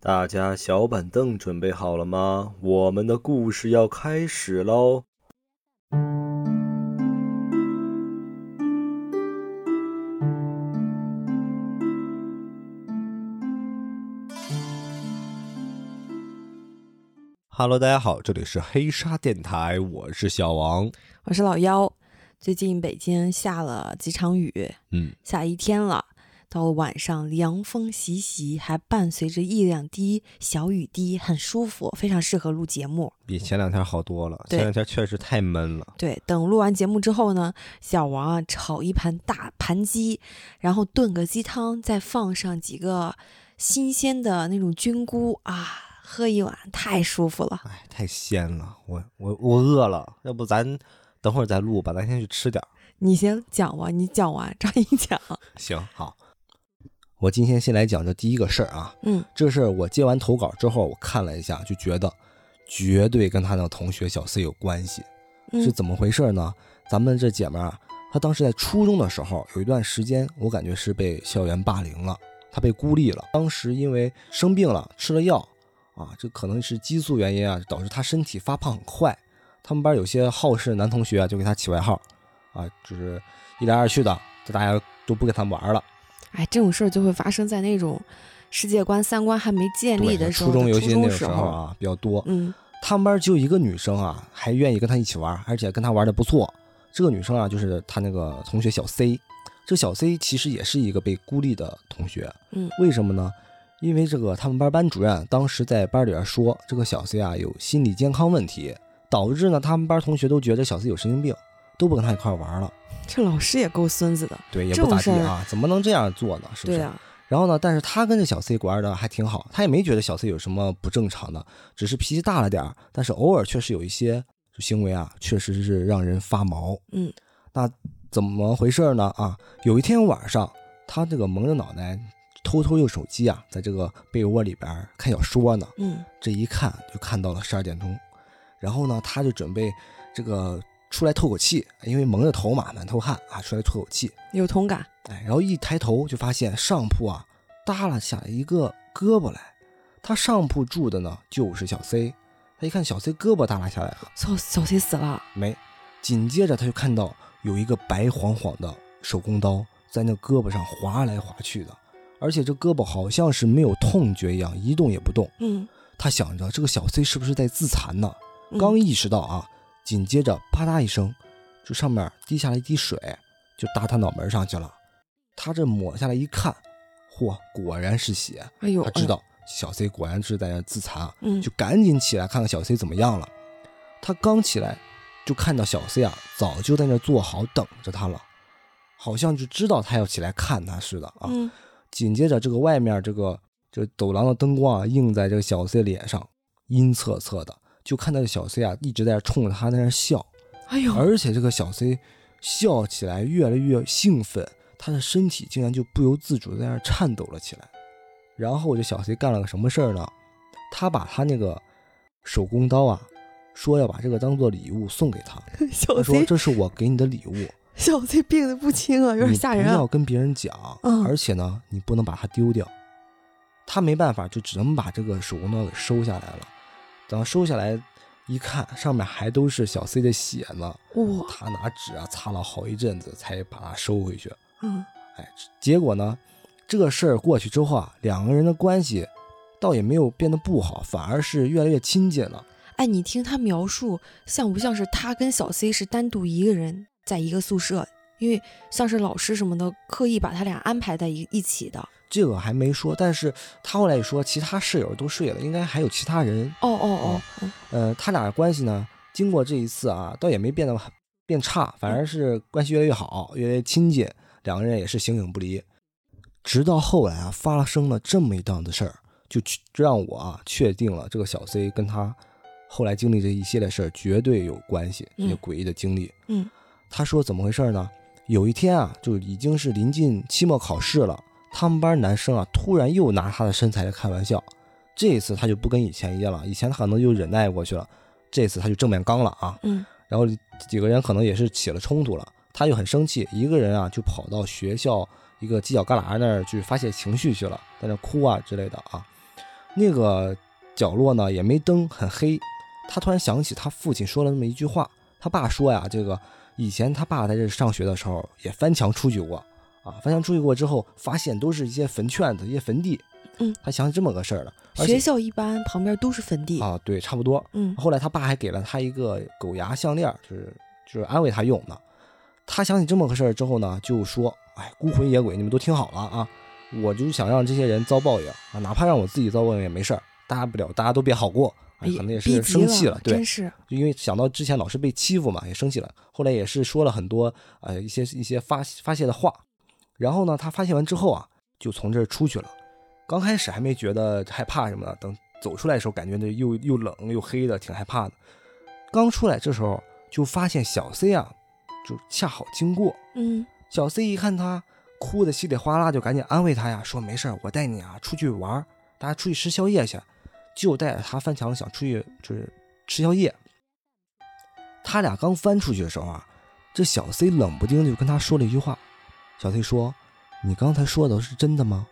大家小板凳准备好了吗？我们的故事要开始喽！Hello，大家好，这里是黑沙电台，我是小王，我是老妖。最近北京下了几场雨，嗯，下一天了。到了晚上，凉风习习，还伴随着一两滴小雨滴，很舒服，非常适合录节目。比前两天好多了，前两天确实太闷了。对，等录完节目之后呢，小王啊炒一盘大盘鸡，然后炖个鸡汤，再放上几个新鲜的那种菌菇啊，喝一碗太舒服了。哎，太鲜了，我我我饿了，要不咱等会儿再录吧，咱先去吃点儿。你先讲吧，你讲完张一讲。行好。我今天先来讲这第一个事儿啊，嗯，这事儿我接完投稿之后，我看了一下，就觉得绝对跟他那个同学小 C 有关系，是怎么回事呢？咱们这姐们儿啊，她当时在初中的时候，有一段时间，我感觉是被校园霸凌了，她被孤立了。当时因为生病了，吃了药啊，这可能是激素原因啊，导致她身体发胖很快。他们班有些好事男同学啊，就给她起外号，啊，就是一来二去的，就大家都不跟他玩了。哎，这种事儿就会发生在那种世界观、三观还没建立的时候。初中尤其那个时候啊，比较多。嗯，他们班就一个女生啊，还愿意跟他一起玩，而且跟他玩的不错。这个女生啊，就是他那个同学小 C。这小 C 其实也是一个被孤立的同学。嗯，为什么呢？因为这个他们班班主任当时在班里边说，这个小 C 啊有心理健康问题，导致呢他们班同学都觉得小 C 有神经病，都不跟他一块玩了。这老师也够孙子的，对，也不咋地啊，怎么能这样做呢？是不是？对啊。然后呢，但是他跟这小 C 玩的还挺好，他也没觉得小 C 有什么不正常的，只是脾气大了点儿，但是偶尔确实有一些行为啊，确实是让人发毛。嗯，那怎么回事呢？啊，有一天晚上，他这个蒙着脑袋，偷偷用手机啊，在这个被窝里边看小说呢。嗯，这一看就看到了十二点钟，然后呢，他就准备这个。出来透口气，因为蒙着头嘛，满头汗啊，出来透口气，有同感。哎，然后一抬头就发现上铺啊耷拉下来一个胳膊来，他上铺住的呢就是小 C，他一看小 C 胳膊耷拉下来了，小小 C 死了没？紧接着他就看到有一个白晃晃的手工刀在那胳膊上划来划去的，而且这胳膊好像是没有痛觉一样，一动也不动。嗯，他想着这个小 C 是不是在自残呢？刚意识到啊。紧接着，啪嗒一声，这上面滴下来一滴水，就打他脑门上去了。他这抹下来一看，嚯，果然是血。哎呦，他知道小 C 果然是在那自残，嗯，就赶紧起来看看小 C 怎么样了。他刚起来，就看到小 C 啊，早就在那坐好等着他了，好像就知道他要起来看他似的啊。紧接着，这个外面这个这走廊的灯光啊，映在这个小 C 脸上，阴恻恻的。就看到这小 C 啊，一直在冲着他在那笑，哎呦！而且这个小 C 笑起来越来越兴奋，他的身体竟然就不由自主在那颤抖了起来。然后这小 C 干了个什么事儿呢？他把他那个手工刀啊，说要把这个当做礼物送给他。小 C 说：“这是我给你的礼物。”小 C 病得不轻啊，有点吓人。不要跟别人讲，而且呢，你不能把它丢掉。他没办法，就只能把这个手工刀给收下来了。等收下来一看，上面还都是小 C 的血呢。哇！他拿纸啊擦了好一阵子，才把它收回去。嗯，哎，结果呢，这事儿过去之后啊，两个人的关系倒也没有变得不好，反而是越来越亲近了。哎，你听他描述，像不像是他跟小 C 是单独一个人在一个宿舍？因为像是老师什么的，刻意把他俩安排在一一起的。这个还没说，但是他后来说，其他室友都睡了，应该还有其他人。哦哦哦，呃，他俩的关系呢，经过这一次啊，倒也没变得很变差，反而是关系越来越好，越来越亲近，两个人也是形影不离。直到后来啊，发生了这么一档子事儿，就让我啊确定了这个小 C 跟他后来经历这一系列事儿绝对有关系，这些诡异的经历。嗯，他说怎么回事呢？有一天啊，就已经是临近期末考试了。他们班男生啊，突然又拿他的身材来开玩笑，这一次他就不跟以前一样了，以前他可能就忍耐过去了，这次他就正面刚了啊。嗯，然后几个人可能也是起了冲突了，他就很生气，一个人啊就跑到学校一个犄角旮旯那儿去发泄情绪去了，在那哭啊之类的啊。那个角落呢也没灯，很黑。他突然想起他父亲说了那么一句话，他爸说呀，这个以前他爸在这上学的时候也翻墙出去过啊，翻墙出去过之后，发现都是一些坟圈子、一些坟地。嗯，他想起这么个事儿了。学校一般旁边都是坟地啊，对，差不多。嗯，后来他爸还给了他一个狗牙项链，就是就是安慰他用的。他想起这么个事儿之后呢，就说：“哎，孤魂野鬼，你们都听好了啊！我就想让这些人遭报应啊，哪怕让我自己遭报应也没事儿，大不了大家都别好过。可能也是生气了，对，是，因为想到之前老是被欺负嘛，也生气了。后来也是说了很多呃一些一些发发泄的话。然后呢，他发现完之后啊，就从这儿出去了。刚开始还没觉得害怕什么的，等走出来的时候，感觉那又又冷又黑的，挺害怕的。刚出来这时候就发现小 C 啊。就恰好经过，嗯，小 C 一看他哭的稀里哗啦，就赶紧安慰他呀，说没事我带你啊出去玩，大家出去吃宵夜去，就带着他翻墙想出去就是吃宵夜。他俩刚翻出去的时候啊，这小 C 冷不丁就跟他说了一句话，小 C 说：“你刚才说的是真的吗？”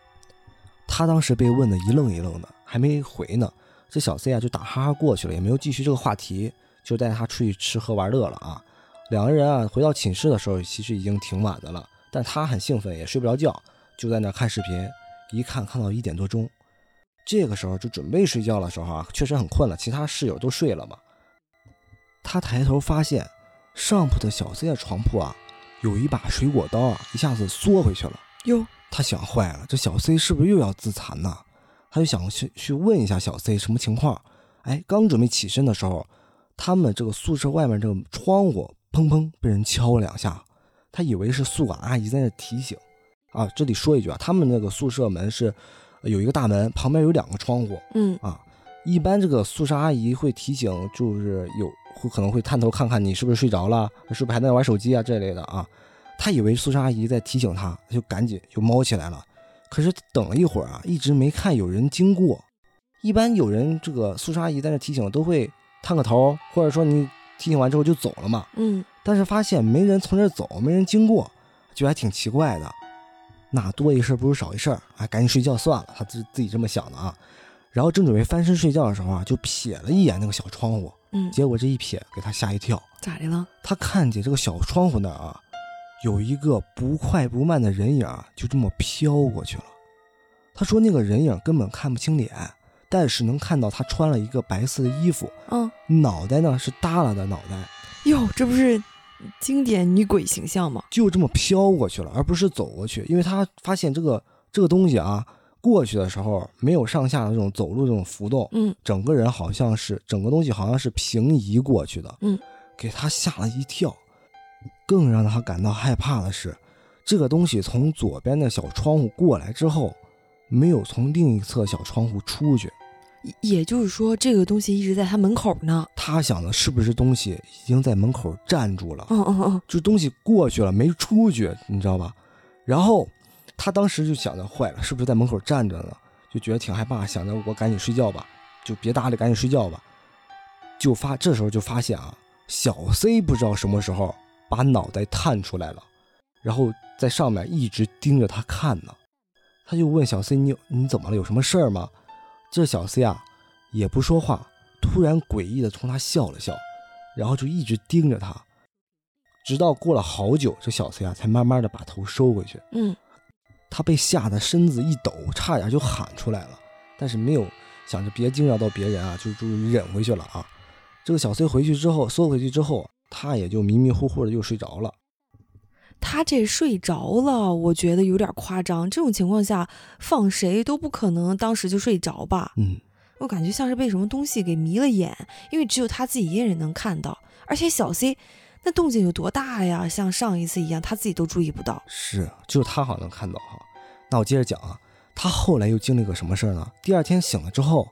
他当时被问的一愣一愣的，还没回呢，这小 C 啊就打哈哈过去了，也没有继续这个话题，就带他出去吃喝玩乐了啊。两个人啊，回到寝室的时候，其实已经挺晚的了。但他很兴奋，也睡不着觉，就在那看视频。一看，看到一点多钟，这个时候就准备睡觉的时候啊，确实很困了。其他室友都睡了嘛。他抬头发现上铺的小 C 的床铺啊，有一把水果刀啊，一下子缩回去了。哟，他想坏了，这小 C 是不是又要自残呢？他就想去去问一下小 C 什么情况。哎，刚准备起身的时候，他们这个宿舍外面这个窗户。砰砰，被人敲了两下，他以为是宿管阿姨在那提醒。啊，这里说一句啊，他们那个宿舍门是有一个大门，旁边有两个窗户。嗯啊，一般这个宿舍阿姨会提醒，就是有会可能会探头看看你是不是睡着了，是不是还在玩手机啊这类的啊。他以为宿舍阿姨在提醒他，他就赶紧就猫起来了。可是等了一会儿啊，一直没看有人经过。一般有人这个宿舍阿姨在那提醒，都会探个头，或者说你。提醒完之后就走了嘛，嗯，但是发现没人从这走，没人经过，就还挺奇怪的。那多一事不如少一事儿，哎，赶紧睡觉算了，他自自己这么想的啊。然后正准备翻身睡觉的时候啊，就瞥了一眼那个小窗户，嗯，结果这一瞥给他吓一跳，咋的了？他看见这个小窗户那儿啊，有一个不快不慢的人影，就这么飘过去了。他说那个人影根本看不清脸。但是能看到他穿了一个白色的衣服，嗯，脑袋呢是耷拉的脑袋，哟，这不是经典女鬼形象吗？就这么飘过去了，而不是走过去，因为他发现这个这个东西啊，过去的时候没有上下的这种走路这种浮动，嗯，整个人好像是整个东西好像是平移过去的，嗯，给他吓了一跳。更让他感到害怕的是，这个东西从左边的小窗户过来之后。没有从另一侧小窗户出去，也就是说，这个东西一直在他门口呢。他想的是不是东西已经在门口站住了？嗯嗯嗯，就东西过去了没出去，你知道吧？然后他当时就想着坏了，是不是在门口站着呢？就觉得挺害怕，想着我赶紧睡觉吧，就别搭理，赶紧睡觉吧。就发这时候就发现啊，小 C 不知道什么时候把脑袋探出来了，然后在上面一直盯着他看呢。他就问小 C：“ 你你怎么了？有什么事儿吗？”这小 C 啊，也不说话，突然诡异的冲他笑了笑，然后就一直盯着他，直到过了好久，这小 C 啊才慢慢的把头收回去。嗯，他被吓得身子一抖，差点就喊出来了，但是没有想着别惊扰到别人啊，就就忍回去了啊。这个小 C 回去之后，缩回去之后，他也就迷迷糊糊的又睡着了。他这睡着了，我觉得有点夸张。这种情况下，放谁都不可能当时就睡着吧？嗯，我感觉像是被什么东西给迷了眼，因为只有他自己一个人能看到。而且小 C 那动静有多大呀？像上一次一样，他自己都注意不到。是，只有他好像能看到哈。那我接着讲啊，他后来又经历个什么事儿呢？第二天醒了之后，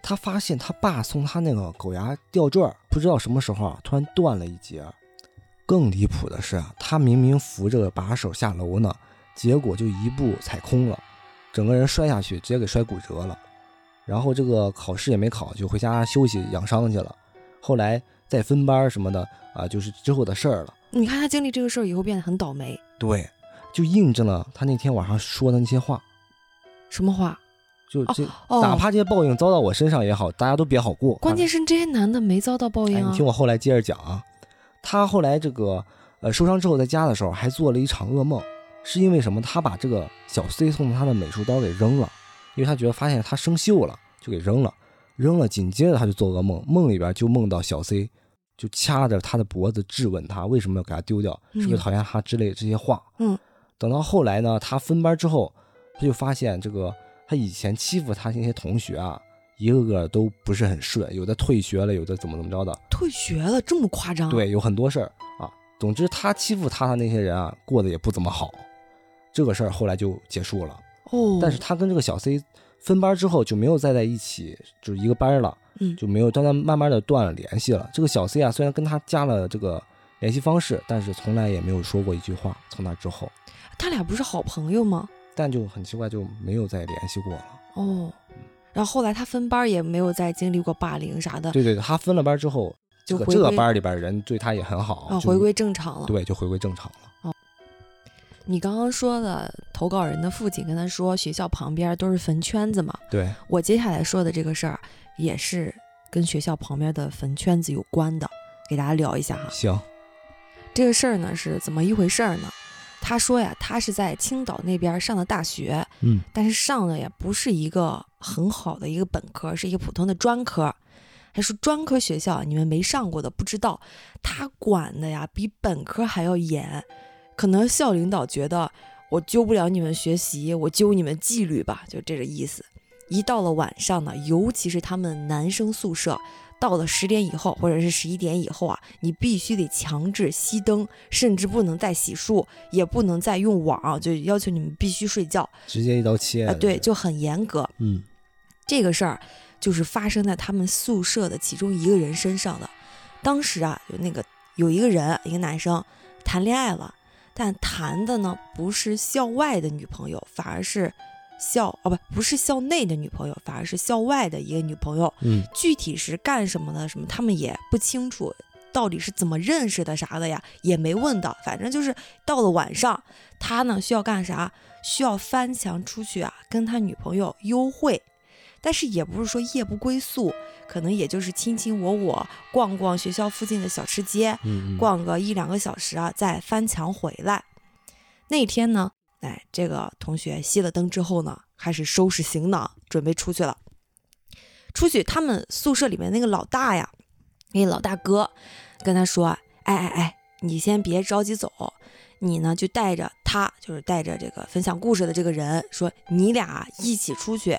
他发现他爸送他那个狗牙吊坠，不知道什么时候啊，突然断了一截。更离谱的是，他明明扶着把手下楼呢，结果就一步踩空了，整个人摔下去，直接给摔骨折了。然后这个考试也没考，就回家休息养伤去了。后来再分班什么的啊，就是之后的事儿了。你看他经历这个事儿以后变得很倒霉。对，就印证了他那天晚上说的那些话。什么话？就这，哦哪怕这些报应遭到我身上也好，大家都别好过。关键是这些男的没遭到报哎，应啊你听。我后来接着讲啊，他后来这个呃受伤之后在家的时候还做了一场噩梦，是因为什么？他把这个小 C 送的他的美术刀给扔了，因为他觉得发现他生锈了，就给扔了，扔了。紧接着他就做噩梦，梦里边就梦到小 C 就掐着他的脖子质问他为什么要给他丢掉，是不是嗯讨厌他之类的这些话。嗯，等到后来呢，他分班之后，他就发现这个他以前欺负他那些同学啊，一个个都不是很顺，有的退学了，有的怎么怎么着的。退学了，这么夸张？，对，有很多事儿啊。总之，他欺负他的那些人啊，过得也不怎么好。这个事儿后来就结束了。哦，但是他跟这个小 C 分班之后就没有再在一起，就是一个班了，嗯就没有，但他慢慢的断了联系了。这个小 C 啊，虽然跟他加了这个联系方式，但是从来也没有说过一句话。从那之后，他俩不是好朋友吗？但就很奇怪，就没有再联系过了。哦，然后后来他分班也没有再经历过霸凌啥的，对对对，他分了班之后，这个这个班里边人对他也很好，啊，回归正常了。对，就回归正常了。你刚刚说的投稿人的父亲跟他说，学校旁边都是坟圈子嘛。对，我接下来说的这个事儿也是跟学校旁边的坟圈子有关的，给大家聊一下哈。行，这个事儿呢是怎么一回事儿呢？他说呀，他是在青岛那边上的大学，嗯但是上的也不是一个很好的一个本科，是一个普通的专科。还说专科学校你们没上过的不知道，他管的呀比本科还要严。可能校领导觉得我揪不了你们学习，我揪你们纪律吧，就这个意思。一到了晚上呢，尤其是他们男生宿舍，到了十点以后或者是十一点以后啊，你必须得强制熄灯，甚至不能再洗漱，也不能再用网，就要求你们必须睡觉。直接一刀切啊，对，就很严格。嗯这个事儿就是发生在他们宿舍的其中一个人身上的。当时啊，有那个有一个人，一个男生谈恋爱了，但谈的呢不是校外的女朋友，反而是校哦不不是校内的女朋友，反而是校外的一个女朋友。嗯具体是干什么的，什么他们也不清楚，到底是怎么认识的啥的呀，也没问到。反正就是到了晚上，他呢需要干啥？需要翻墙出去啊，跟他女朋友幽会。但是也不是说夜不归宿，可能也就是卿卿我我，逛逛学校附近的小吃街，嗯，嗯逛个一两个小时啊，再翻墙回来。那天呢，哎，这个同学熄了灯之后呢，开始收拾行囊，准备出去了。出去，他们宿舍里面那个老大呀，那老大哥跟他说：“哎哎哎，你先别着急走，你呢就带着他，就是带着这个分享故事的这个人，说你俩一起出去，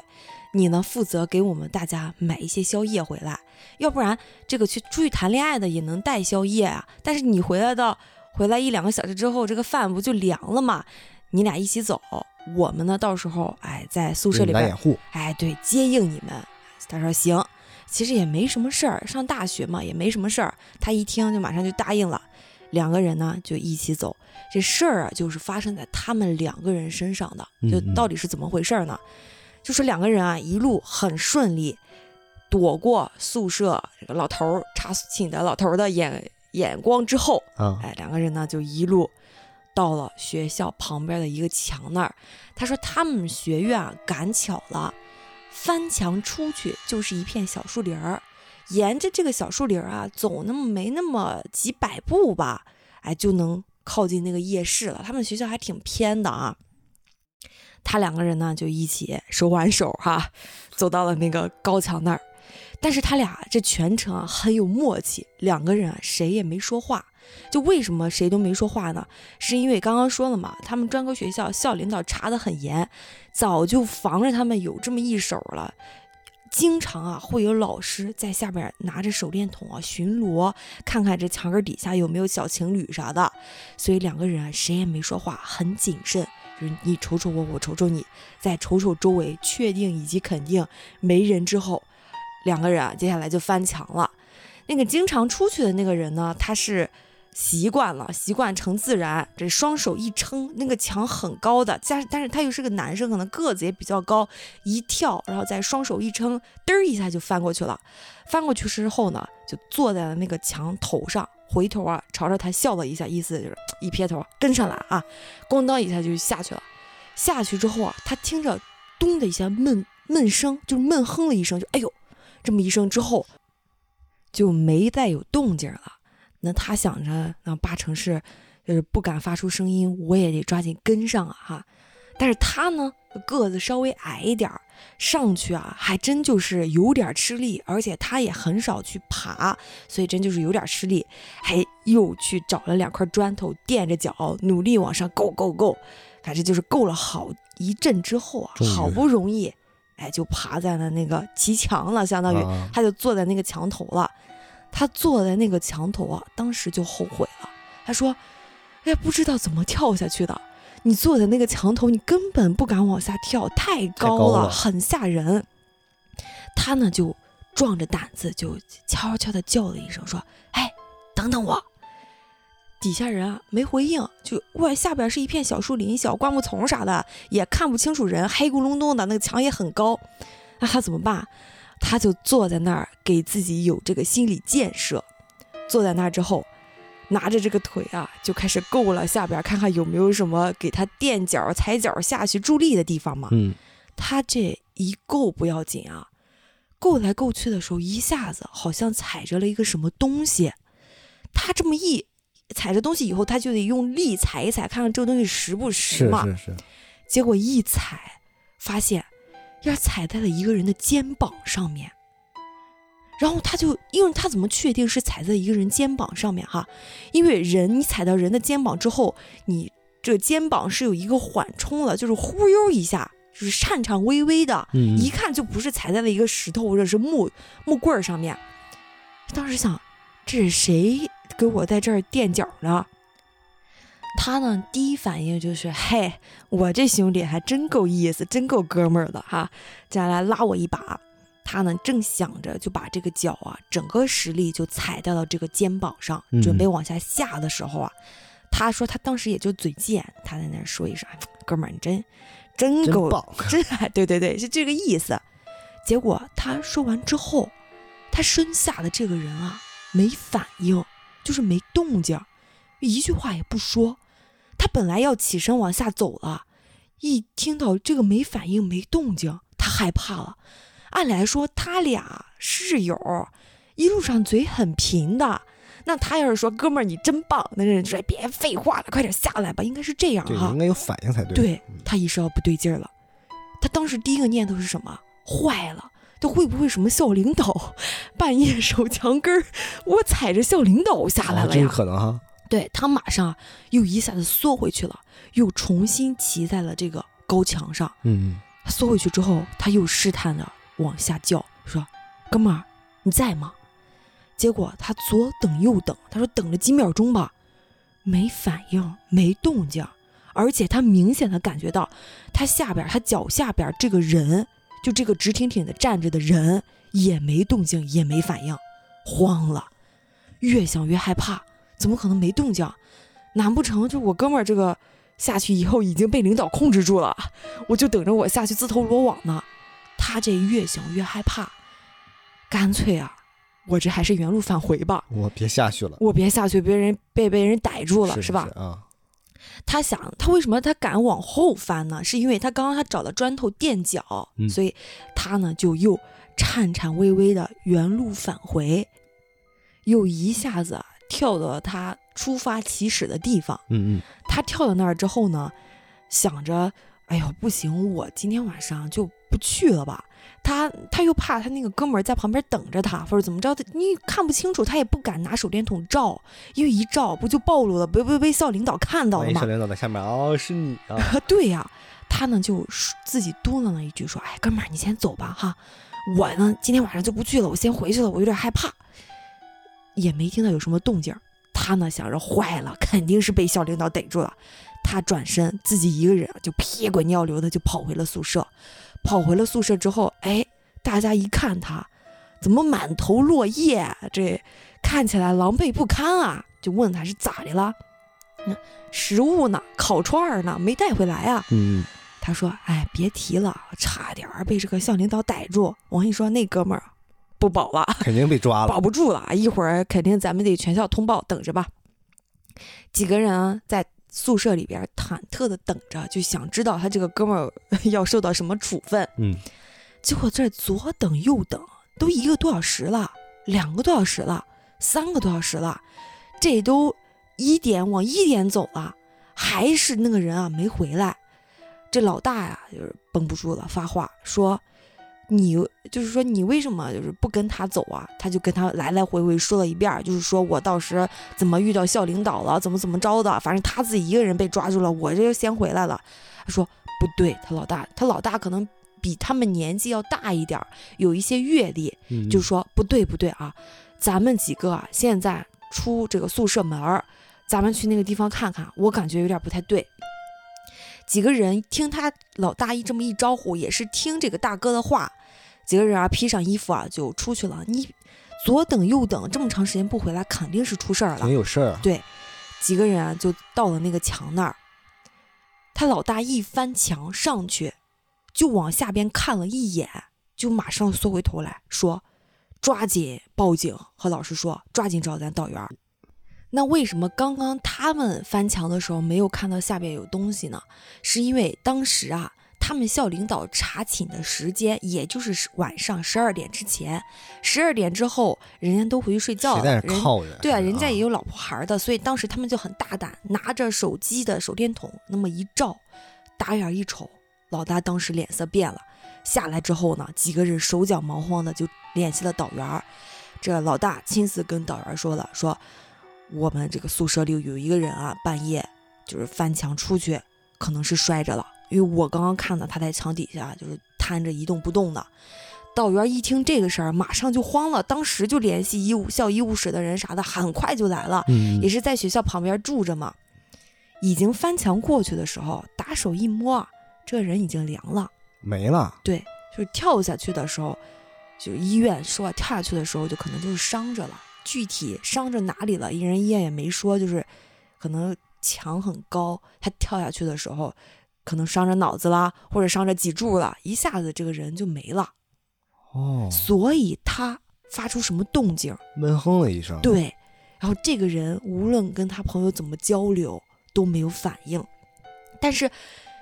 你呢负责给我们大家买一些宵夜回来，要不然这个去出去谈恋爱的也能带宵夜啊。但是你回来到回来一两个小时之后，这个饭不就凉了吗？你俩一起走，我们呢到时候哎在宿舍里边哎，对，接应你们。他说行，其实也没什么事儿，上大学嘛，也没什么事儿。他一听就马上就答应了，两个人呢就一起走。这事儿啊，就是发生在他们两个人身上的。就到底是怎么回事儿呢？就是两个人啊，一路很顺利，躲过宿舍这个老头儿查寝的老头儿的眼眼光之后，嗯，哎，两个人呢就一路到了学校旁边的一个墙那儿。他说他们学院啊赶巧了，翻墙出去就是一片小树林儿，沿着这个小树林儿啊走那么没那么几百步吧，哎就能靠近那个夜市了。他们学校还挺偏的啊。他两个人呢就一起手挽手哈，走到了那个高墙那儿。但是他俩这全程啊很有默契，两个人啊谁也没说话。就为什么谁都没说话呢？是因为刚刚说了嘛，他们专科学校校领导查得很严，早就防着他们有这么一手了。经常啊，会有老师在下边拿着手电筒啊巡逻，看看这墙根底下有没有小情侣啥的。所以两个人啊，谁也没说话，很谨慎，就是你瞅瞅我，我瞅瞅你，再瞅瞅周围，确定以及肯定没人之后，两个人啊，接下来就翻墙了。那个经常出去的那个人呢，他是习惯了，习惯成自然，这双手一撑，那个墙很高的，加但是他又是个男生，可能个子也比较高，一跳，然后再双手一撑，嘚儿一下就翻过去了。翻过去之后呢，就坐在了那个墙头上，回头啊朝着他笑了一下，意思就是一撇头跟上来啊，咣当一下就下去了。下去之后啊，他听着咚的一下闷闷声，就闷哼了一声，就哎呦，这么一声之后，就没再有动静了。那他想着，那八成是就是不敢发出声音，我也得抓紧跟上啊哈。但是他呢，个子稍微矮一点儿，上去啊，还真就是有点吃力，而且他也很少去爬，所以真就是有点吃力，还又去找了两块砖头垫着脚，努力往上够够够，反正就是够了好一阵之后啊，好不容易，哎，就爬在了那个骑墙了，相当于他就坐在那个墙头了。他坐在那个墙头啊，当时就后悔了，他说：“哎，不知道怎么跳下去的。”你坐在那个墙头，你根本不敢往下跳，太高了，很吓人。他呢就壮着胆子，就悄悄地叫了一声，说：“哎，等等我。”底下人啊没回应，就外下边是一片小树林、小灌木丛啥的，也看不清楚人，黑咕隆咚的，那个墙也很高。那他怎么办？他就坐在那儿，给自己有这个心理建设。坐在那儿之后。拿着这个腿啊，就开始够了下边，看看有没有什么给他垫脚、踩脚下去助力的地方嘛。嗯，他这一够不要紧啊，够来够去的时候，一下子好像踩着了一个什么东西。他这么一踩着东西以后，他就得用力踩一踩，看看这个东西实不实嘛。是是是。结果一踩，发现要踩在了一个人的肩膀上面。然后他就，因为他怎么确定是踩在一个人肩膀上面哈？因为人你踩到人的肩膀之后，你这肩膀是有一个缓冲了，就是忽悠一下，就是颤颤巍巍的，一看就不是踩在了一个石头或者是木木棍儿上面。当时想，这是谁给我在这儿垫脚呢？他呢，第一反应就是，嘿，我这兄弟还真够意思，真够哥们儿的哈，再来拉我一把。他呢，正想着就把这个脚啊，整个实力就踩到了这个肩膀上，准备往下下的时候啊，他说他当时也就嘴贱，他在那说一声：“哥们儿，你真真够 真哎，对对对，是这个意思。”结果他说完之后，他身下的这个人啊，没反应，就是没动静，一句话也不说。他本来要起身往下走了，一听到这个没反应、没动静，他害怕了。按理来说，他俩室友一路上嘴很贫的。那他要是说哥们儿你真棒，那人就说别废话了，快点下来吧。应该是这样哈，应该有反应才对。对他意识到不对劲儿了，他当时第一个念头是什么？坏了，这会不会什么校领导半夜守墙根儿，我踩着校领导下来了呀？可能哈。对他马上又一下子缩回去了，又重新骑在了这个高墙上。嗯，缩回去之后，他又试探着。往下叫说：“哥们儿，你在吗？”结果他左等右等，他说等了几秒钟吧，没反应，没动静，而且他明显的感觉到他下边，他脚下边这个人，就这个直挺挺的站着的人也没动静，也没反应，慌了，越想越害怕，怎么可能没动静？难不成就我哥们儿这个下去以后已经被领导控制住了？我就等着我下去自投罗网呢？他这越想越害怕，干脆啊，我这还是原路返回吧。我别下去了，我别下去，别人被被人逮住了，是吧？啊。他想，他为什么他敢往后翻呢？是因为他刚刚他找了砖头垫脚，所以他呢就又颤颤巍巍的原路返回，又一下子跳到了他出发起始的地方。嗯嗯。他跳到那儿之后呢，想着。哎呦，不行！我今天晚上就不去了吧。他他又怕他那个哥们儿在旁边等着他，或者怎么着的，你看不清楚，他也不敢拿手电筒照，因为一照不就暴露了，被被被校领导看到了吗？校领导在下面哦，是你啊？对呀，他呢就自己嘟囔了一句说：“哎，哥们儿，你先走吧，哈，我呢今天晚上就不去了，我先回去了，我有点害怕。”也没听到有什么动静，他呢想着坏了，肯定是被校领导逮住了。他转身，自己一个人就屁滚尿流的就跑回了宿舍。跑回了宿舍之后，哎，大家一看他，怎么满头落叶，这看起来狼狈不堪啊？就问他是咋的了？那食物呢？烤串呢？没带回来啊？嗯，他说：“哎，别提了，差点被这个校领导逮住。我跟你说，那哥们儿不保了，肯定被抓了，保不住了。一会儿肯定咱们得全校通报，等着吧。”几个人在。宿舍里边忐忑的等着，就想知道他这个哥们儿 要受到什么处分。嗯，结果这左等右等，都一个多小时了，两个多小时了，三个多小时了，这都一点往一点走了，还是那个人啊没回来。这老大呀，就是绷不住了，发话说：“你就是说你为什么就是不跟他走啊？”他就跟他来来回回说了一遍，就是说我到时怎么遇到校领导了，怎么怎么着的，反正他自己一个人被抓住了，我这就先回来了。他说不对，他老大，他老大可能。比他们年纪要大一点儿，有一些阅历，就是说不对不对啊，咱们几个啊现在出这个宿舍门儿，咱们去那个地方看看，我感觉有点不太对。几个人听他老大一这么一招呼，也是听这个大哥的话，几个人啊披上衣服啊就出去了。你左等右等这么长时间不回来，肯定是出事儿了，没有事儿。对，几个人啊就到了那个墙那儿，他老大一翻墙上去。就往下边看了一眼，就马上缩回头来说：“抓紧报警，和老师说，抓紧找咱导员。”那为什么刚刚他们翻墙的时候没有看到下边有东西呢？是因为当时啊，他们校领导查寝的时间也就是晚上十二点之前，十二点之后人家都回去睡觉了。人对啊，人家也有老婆孩的，所以当时他们就很大胆，拿着手机的手电筒那么一照，打眼一瞅。老大当时脸色变了，下来之后呢，几个人手脚忙慌的就联系了导员儿。这老大亲自跟导员说了，说我们这个宿舍里有一个人啊，半夜就是翻墙出去，可能是摔着了。因为我刚刚看到他在墙底下就是瘫着一动不动的。导员一听这个事儿，马上就慌了，当时就联系医务校医务室的人啥的，很快就来了，也是在学校旁边住着嘛。已经翻墙过去的时候，打手一摸。这人已经凉了，没了。对，就是跳下去的时候，就医院说跳下去的时候就可能就是伤着了，具体伤着哪里了，人医院也没说，就是可能墙很高，他跳下去的时候可能伤着脑子啦，或者伤着脊柱了，一下子这个人就没了。哦，所以他发出什么动静，闷哼了一声。对，然后这个人无论跟他朋友怎么交流都没有反应，但是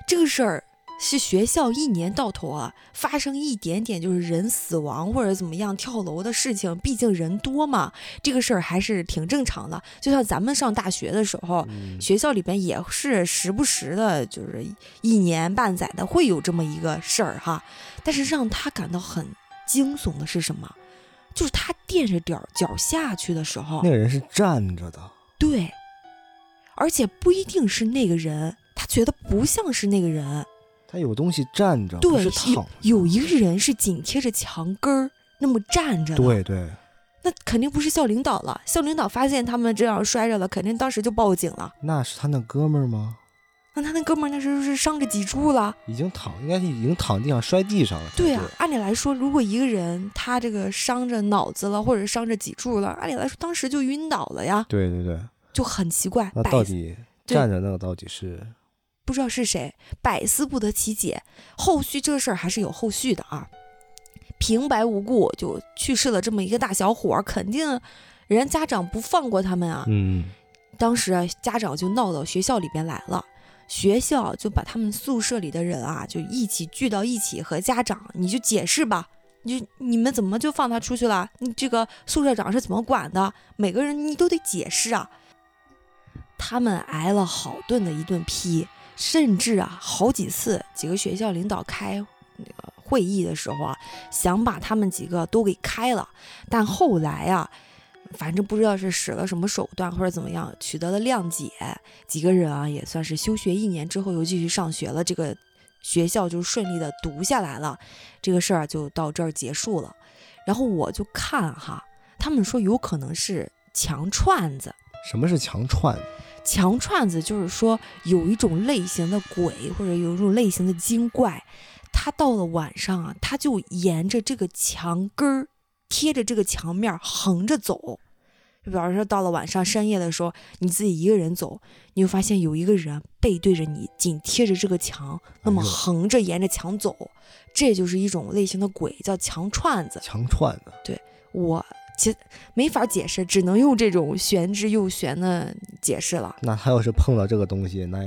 这个事儿。是学校一年到头啊，发生一点点就是人死亡或者怎么样跳楼的事情，毕竟人多嘛，这个事儿还是挺正常的。就像咱们上大学的时候，学校里边也是时不时的，就是一年半载的会有这么一个事儿哈。但是让他感到很惊悚的是什么？就是他垫着点脚下去的时候，那个人是站着的，对，而且不一定是那个人，他觉得不像是那个人。他有东西站着，对，躺。有一个人是紧贴着墙根儿那么站着。对对，那肯定不是校领导了。校领导发现他们这样摔着了，肯定当时就报警了。那是他那哥们儿吗？那他那哥们儿那时候是伤着脊柱了，已经躺，应该是已经躺地上摔地上了。对啊，按理来说，如果一个人他这个伤着脑子了，或者伤着脊柱了，按理来说当时就晕倒了呀。对对对，就很奇怪。那到底站着那个到底是？不知道是谁，百思不得其解。后续这事儿还是有后续的啊，平白无故就去世了这么一个大小伙儿，肯定人家长不放过他们啊。嗯，当时啊，家长就闹到学校里边来了，学校就把他们宿舍里的人啊，就一起聚到一起和家长，你就解释吧，你就你们怎么就放他出去了？你这个宿舍长是怎么管的？每个人你都得解释啊。他们挨了好顿的一顿批。甚至啊，好几次几个学校领导开那个会议的时候啊，想把他们几个都给开了，但后来啊，反正不知道是使了什么手段或者怎么样，取得了谅解，几个人啊也算是休学一年之后又继续上学了，这个学校就顺利的读下来了，这个事儿就到这儿结束了。然后我就看哈，他们说有可能是强串子。什么是强串？墙串子就是说，有一种类型的鬼或者有一种类型的精怪，它到了晚上啊，它就沿着这个墙根儿，贴着这个墙面横着走。就比方说，到了晚上深夜的时候，你自己一个人走，你会发现有一个人背对着你，紧贴着这个墙，那么横着沿着墙走，这就是一种类型的鬼，叫墙串子。墙串子，对我。其没法解释，只能用这种玄之又玄的解释了。那他要是碰到这个东西，那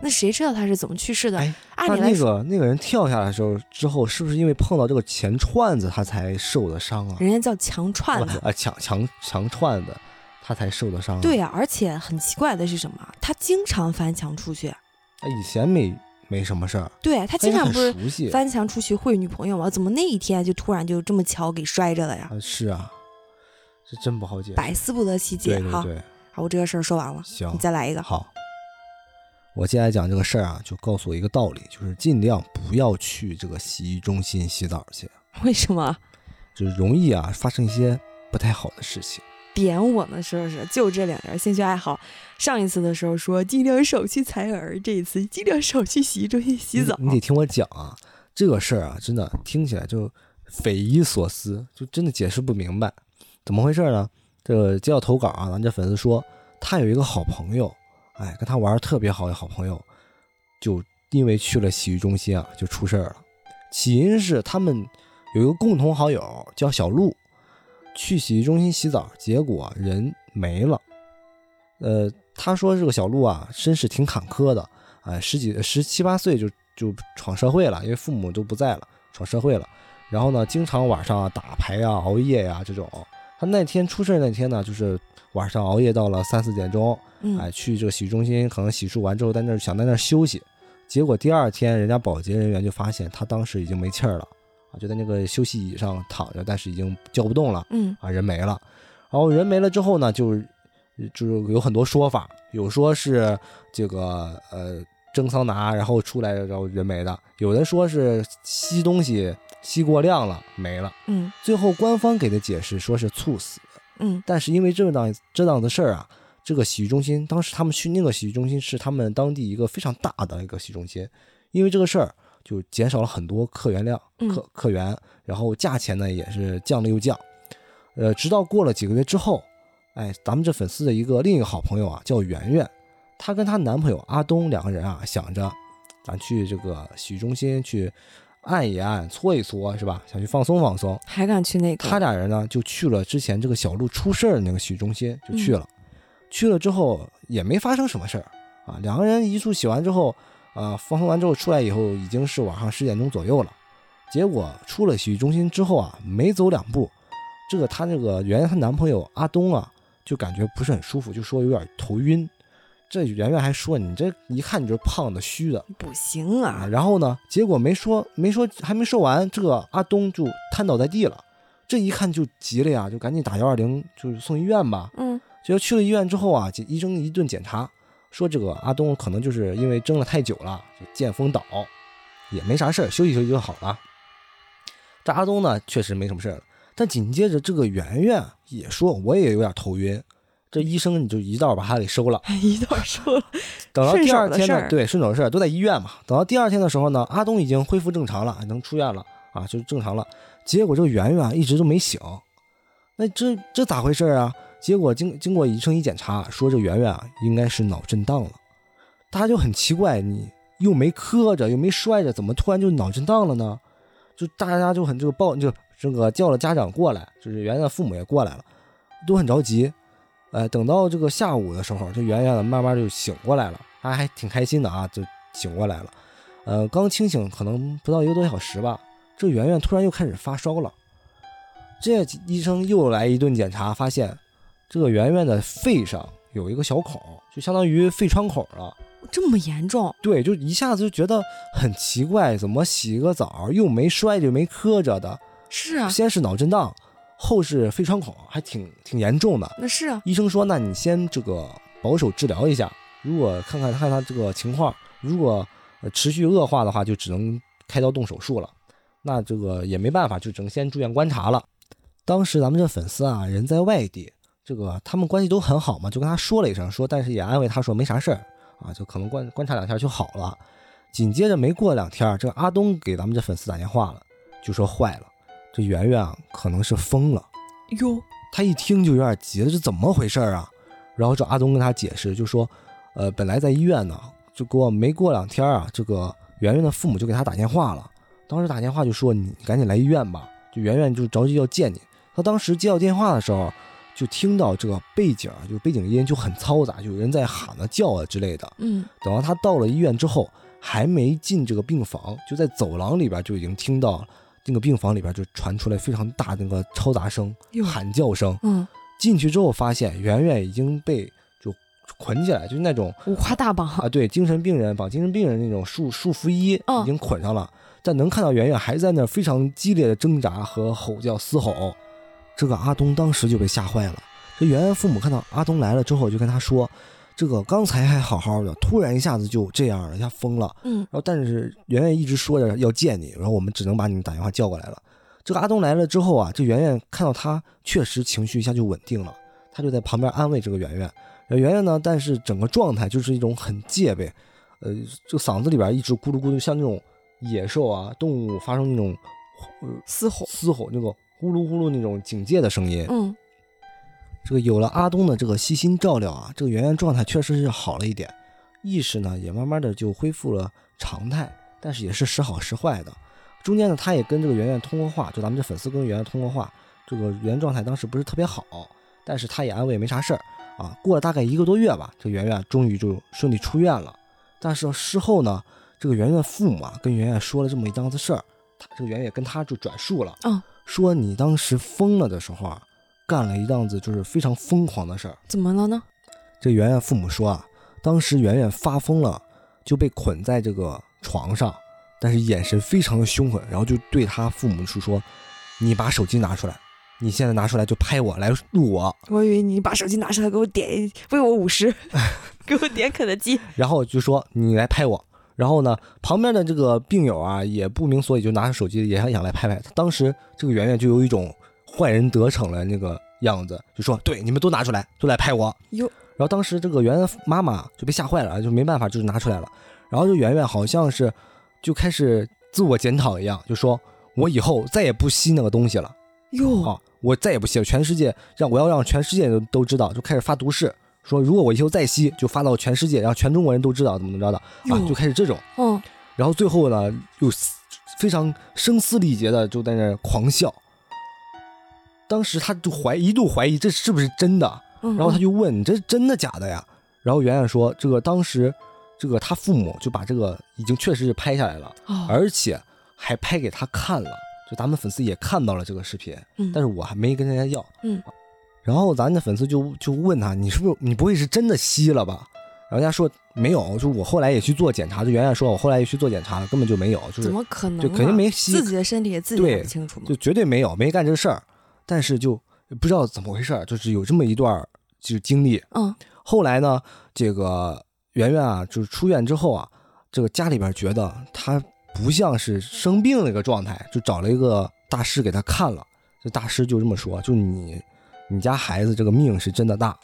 那谁知道他是怎么去世的？哎，按理来那，个那个人跳下来的时候之后，是不是因为碰到这个钱串子他才受的伤啊？人家叫强串子。啊，强强强串子，他才受的伤、啊。对呀、而且很奇怪的是什么？他经常翻墙出去。哎，以前没没什么事儿，对他经常不是翻墙出去会女朋友吗？怎么那一天就突然就这么巧给摔着了呀？啊，是啊，这真不好解。百思不得其解哈。对对对，好，我这个事儿说完了，行你，再来一个。好。我接下来讲这个事儿啊，就告诉我一个道理，就是尽量不要去这个洗浴中心洗澡去，为什么就容易啊发生一些不太好的事情。点我呢？是不是？就这两点兴趣爱好。上一次的时候说尽量少去采耳，这一次尽量少去洗浴中心洗澡。你，得听我讲啊，这个事儿啊，真的听起来就匪夷所思，就真的解释不明白，怎么回事呢？这个接到投稿啊，咱这粉丝说他有一个好朋友，哎，跟他玩特别好的好朋友，就因为去了洗浴中心啊，就出事儿了。起因是他们有一个共同好友叫小鹿，去洗浴中心洗澡，结果人没了。呃，他说这个小鹿啊，身世挺坎坷的，哎，十几十七八岁就就闯社会了，因为父母都不在了，闯社会了。然后呢，经常晚上啊打牌呀、熬夜呀、这种。他那天出事那天呢，就是晚上熬夜到了三四点钟，嗯哎，去这个洗浴中心，可能洗漱完之后在那儿想在那儿休息，结果第二天人家保洁人员就发现他当时已经没气儿了，啊，就在那个休息椅上躺着，但是已经叫不动了。嗯啊，人没了。然后人没了之后呢，就是就是有很多说法，有说是这个呃蒸桑拿然后出来然后人没的，有的说是吸东西吸过量了没了。嗯最后官方给的解释说是猝死，嗯但是因为这档这档子事儿啊，这个洗浴中心当时他们去那个洗浴中心是他们当地一个非常大的一个洗浴中心，因为这个事儿就减少了很多客源量，嗯客客源，然后价钱呢也是降了又降，呃，直到过了几个月之后，哎，咱们这粉丝的一个另一个好朋友啊叫圆圆，她跟她男朋友阿东两个人啊想着，咱去这个洗浴中心去按一按、搓一搓，是吧？想去放松放松。还敢去那个？他俩人呢就去了之前这个小鹿出事儿的那个洗浴中心，就去了。去了之后也没发生什么事儿啊，两个人一处洗完之后，啊，放松完之后出来以后已经是晚上十点钟左右了。结果出了洗浴中心之后啊，没走两步，这个她这个圆圆她男朋友阿东啊，就感觉不是很舒服，就说有点头晕。这圆圆还说你这一看你就是胖的虚的，不行啊，啊！然后呢，结果没说没说还没说完，这个阿东就瘫倒在地了。这一看就急了呀，就赶紧打幺二零，就是送医院吧。嗯结果去了医院之后啊，这医生一顿检查，说这个阿东可能就是因为蒸了太久了，就见风倒，也没啥事儿，休息休息就好了。这阿东呢，确实没什么事儿了，但紧接着这个圆圆也说，我也有点头晕。这医生你就一道把他给收了。一道收了，等到第二天呢，的对，顺手的事儿都在医院嘛。等到第二天的时候呢，阿东已经恢复正常了，能出院了啊，就正常了。结果这个圆圆啊一直都没醒，那这这咋回事啊？结果经经过医生一检查，说这圆圆啊应该是脑震荡了。大家就很奇怪，你又没磕着，又没摔着，怎么突然就脑震荡了呢？就大家就很这个报就这个叫了家长过来，就是圆圆的父母也过来了，都很着急。呃，等到这个下午的时候，这圆圆慢慢就醒过来了，他还挺开心的啊，就醒过来了。呃，刚清醒可能不到一个多小时吧，这圆圆突然又开始发烧了。这医生又来一顿检查，发现这个圆圆的肺上有一个小孔，就相当于肺穿孔了。这么严重？对，就一下子就觉得很奇怪，怎么洗个澡又没摔着没磕着的？是啊，先是脑震荡，后是肺穿孔，还挺挺严重的。那是啊，医生说，那你先这个保守治疗一下，如果看看看他这个情况，如果呃持续恶化的话，就只能开刀动手术了。那这个也没办法，就只能先住院观察了。当时咱们这粉丝啊，人在外地，这个他们关系都很好嘛，就跟他说了一声，说但是也安慰他说没啥事儿啊，就可能观观察两天就好了。紧接着没过两天，这阿东给咱们这粉丝打电话了，就说坏了，这圆圆啊可能是疯了。哟，他一听就有点急了，这怎么回事啊？然后这阿东跟他解释，就说，呃，本来在医院呢，就给我没过两天啊，这个圆圆的父母就给他打电话了，当时打电话就说你赶紧来医院吧，就圆圆就着急要见你。他当时接到电话的时候，就听到这个背景啊，就背景音就很嘈杂，就有人在喊啊、叫啊之类的。嗯，等到他到了医院之后，还没进这个病房，就在走廊里边就已经听到那个病房里边就传出来非常大的那个嘈杂声、喊叫声。嗯，进去之后发现圆圆已经被就捆起来，就是那种五花大绑，啊，对，精神病人绑精神病人那种束束缚衣嗯已经捆上了，但能看到圆圆还在那非常激烈的挣扎和吼叫嘶吼。这个阿东当时就被吓坏了。这圆圆父母看到阿东来了之后，就跟他说：“这个刚才还好好的，突然一下子就这样了，一下疯了。”嗯然后但是圆圆一直说着要见你，然后我们只能把你打电话叫过来了。这个阿东来了之后啊，这圆圆看到他确实情绪一下就稳定了，他就在旁边安慰这个圆圆。呃圆圆呢，但是整个状态就是一种很戒备，呃，这个嗓子里边一直咕噜咕噜，像那种野兽啊动物发生那种呃嘶吼，嘶吼那个呼噜呼噜那种警戒的声音。嗯这个有了阿东的这个悉心照料啊，这个圆圆状态确实是好了一点，意识呢也慢慢的就恢复了常态，但是也是时好时坏的。中间呢，他也跟这个圆圆通过话，就咱们这粉丝跟圆圆通过话，这个圆圆状态当时不是特别好，但是他也安慰没啥事儿啊。过了大概一个多月吧，这圆圆终于就顺利出院了。但是事后呢，这个圆圆父母啊跟圆圆说了这么一档子事儿，他这个圆圆跟他就转述了，嗯说你当时疯了的时候啊，干了一档子就是非常疯狂的事儿。怎么了呢？这圆圆父母说啊，当时圆圆发疯了，就被捆在这个床上，但是眼神非常的凶狠，然后就对他父母是说：“你把手机拿出来，你现在拿出来就拍我，来录我。我以为你把手机拿出来给我点，喂我五十，给我点肯德基。”然后就说：“你来拍我。”然后呢，旁边的这个病友啊也不明所以，就拿着手机也想想来拍拍。当时这个圆圆就有一种坏人得逞了那个样子，就说：“对，你们都拿出来，都来拍我。”哟，然后当时这个圆圆妈妈就被吓坏了，就没办法，就是拿出来了。然后这圆圆好像是就开始自我检讨一样，就说：“我以后再也不吸那个东西了哟，啊！我再也不吸了，全世界让我要让全世界都都知道。”就开始发毒誓，说如果我以后再吸，就发到全世界，然后全中国人都知道怎么怎么着的啊！就开始这种。嗯，然后最后呢，又非常声嘶力竭的就在那狂笑。当时他就怀一度怀疑这是不是真的，嗯然后他就问：“你这是真的假的呀？”然后圆圆说：“这个当时，这个他父母就把这个已经确实是拍下来了，哦，而且还拍给他看了，就咱们粉丝也看到了这个视频，嗯但是我还没跟人家要。嗯，然后咱的粉丝就就问他：你是不是你不会是真的吸了吧？然后人家说没有，就我后来也去做检查，就圆圆说我后来也去做检查了，根本就没有，就是怎么可能啊？就肯定没吸自己的身体也自己不清楚吗就？绝对没有，没干这事儿。但是就不知道怎么回事儿，就是有这么一段儿就是经历。嗯后来呢，这个圆圆啊，就是出院之后啊，这个家里边觉得她不像是生病那个状态，就找了一个大师给她看了。这大师就这么说，就你你家孩子这个命是真的大，